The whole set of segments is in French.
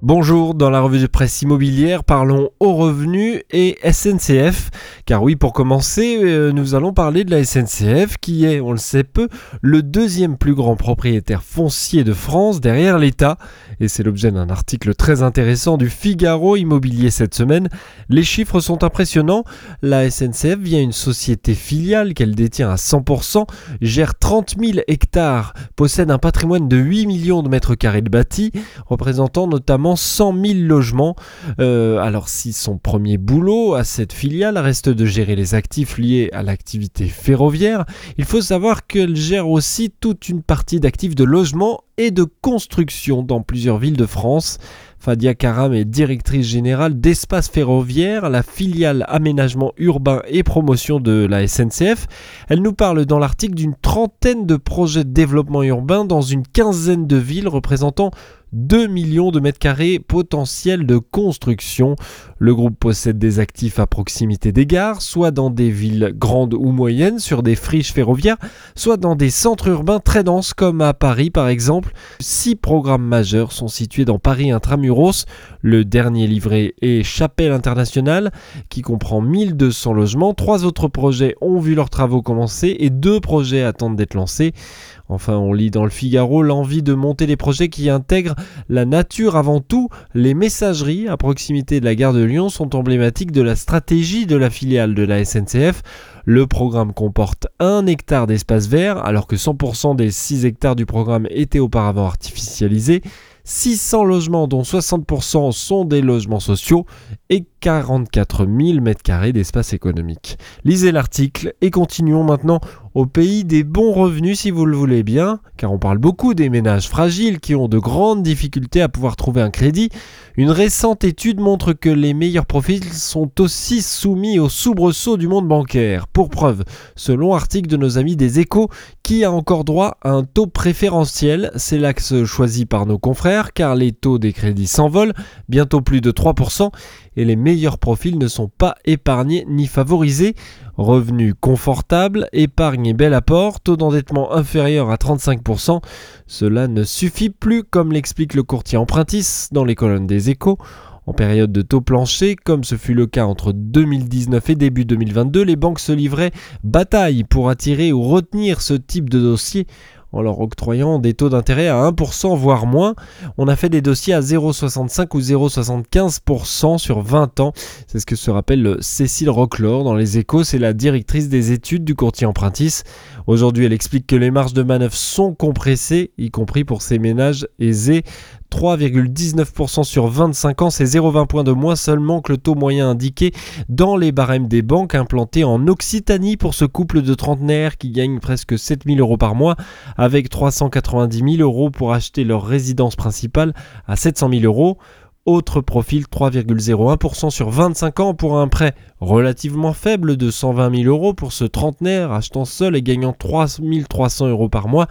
Bonjour, dans la revue de presse immobilière, parlons aux revenus et SNCF. Car oui, pour commencer, euh, nous allons parler de la SNCF qui est, on le sait peu, le deuxième plus grand propriétaire foncier de France derrière l'État. Et c'est l'objet d'un article très intéressant du Figaro Immobilier cette semaine. Les chiffres sont impressionnants. La SNCF, via une société filiale qu'elle détient à 100%, gère 30 000 hectares, possède un patrimoine de 8 millions de mètres carrés de bâtis, représentant notamment 100 000 logements. Euh, alors si son premier boulot à cette filiale reste de gérer les actifs liés à l'activité ferroviaire, il faut savoir qu'elle gère aussi toute une partie d'actifs de logement et de construction dans plusieurs villes de France. Fadia Karam est directrice générale d'Espace Ferroviaire, la filiale aménagement urbain et promotion de la SNCF. Elle nous parle dans l'article d'une trentaine de projets de développement urbain dans une quinzaine de villes représentant 2 millions de mètres carrés potentiels de construction. Le groupe possède des actifs à proximité des gares, soit dans des villes grandes ou moyennes, sur des friches ferroviaires, soit dans des centres urbains très denses comme à Paris par exemple. Six programmes majeurs sont situés dans Paris Intramuros. Le dernier livré est Chapelle Internationale, qui comprend 1200 logements. Trois autres projets ont vu leurs travaux commencer et deux projets attendent d'être lancés. Enfin, on lit dans le Figaro l'envie de monter des projets qui intègrent la nature avant tout. Les messageries à proximité de la gare de Lyon sont emblématiques de la stratégie de la filiale de la SNCF. Le programme comporte un hectare d'espace vert, alors que 100% des 6 hectares du programme étaient auparavant artificialisés. 600 logements dont 60% sont des logements sociaux et 44 000 m2 d'espace économique. Lisez l'article et continuons maintenant au pays des bons revenus si vous le voulez bien, car on parle beaucoup des ménages fragiles qui ont de grandes difficultés à pouvoir trouver un crédit. Une récente étude montre que les meilleurs profils sont aussi soumis aux soubresauts du monde bancaire. Pour preuve, selon article de nos amis des échos, qui a encore droit à un taux préférentiel C'est l'axe choisi par nos confrères, car les taux des crédits s'envolent, bientôt plus de 3%, et les meilleurs profils ne sont pas épargnés ni favorisés. Revenus confortables, épargne et bel apport, taux d'endettement inférieur à 35%, cela ne suffit plus comme l'explique le courtier empruntis dans les colonnes des échos. En période de taux plancher, comme ce fut le cas entre 2019 et début 2022, les banques se livraient bataille pour attirer ou retenir ce type de dossier en leur octroyant des taux d'intérêt à 1% voire moins. On a fait des dossiers à 0,65 ou 0,75% sur 20 ans. C'est ce que se rappelle Cécile Rocklor dans les échos, c'est la directrice des études du courtier empruntis. Aujourd'hui, elle explique que les marges de manœuvre sont compressées, y compris pour ces ménages aisés. 3,19% sur 25 ans, c'est 0,20 points de moins seulement que le taux moyen indiqué dans les barèmes des banques implantées en Occitanie pour ce couple de trentenaires qui gagnent presque 7000 euros par mois avec 390 000 euros pour acheter leur résidence principale à 700 000 euros. Autre profil 3,01% sur 25 ans pour un prêt relativement faible de 120 000 euros pour ce trentenaire achetant seul et gagnant 3300 euros par mois.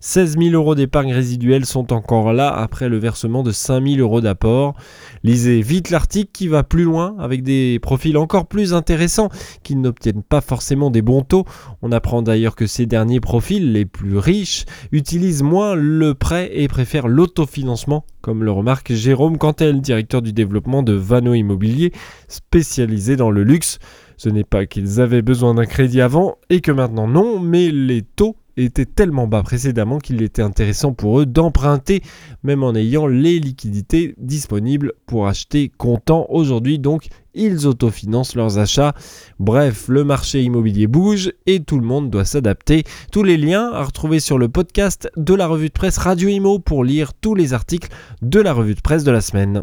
16 000 euros d'épargne résiduelle sont encore là après le versement de 5 000 euros d'apport. Lisez vite l'article qui va plus loin avec des profils encore plus intéressants qui n'obtiennent pas forcément des bons taux. On apprend d'ailleurs que ces derniers profils, les plus riches, utilisent moins le prêt et préfèrent l'autofinancement, comme le remarque Jérôme Cantel, directeur du développement de Vano Immobilier, spécialisé dans le luxe. Ce n'est pas qu'ils avaient besoin d'un crédit avant et que maintenant non, mais les taux était tellement bas précédemment qu'il était intéressant pour eux d'emprunter, même en ayant les liquidités disponibles pour acheter comptant. Aujourd'hui, donc, ils autofinancent leurs achats. Bref, le marché immobilier bouge et tout le monde doit s'adapter. Tous les liens à retrouver sur le podcast de la revue de presse Radio Imo pour lire tous les articles de la revue de presse de la semaine.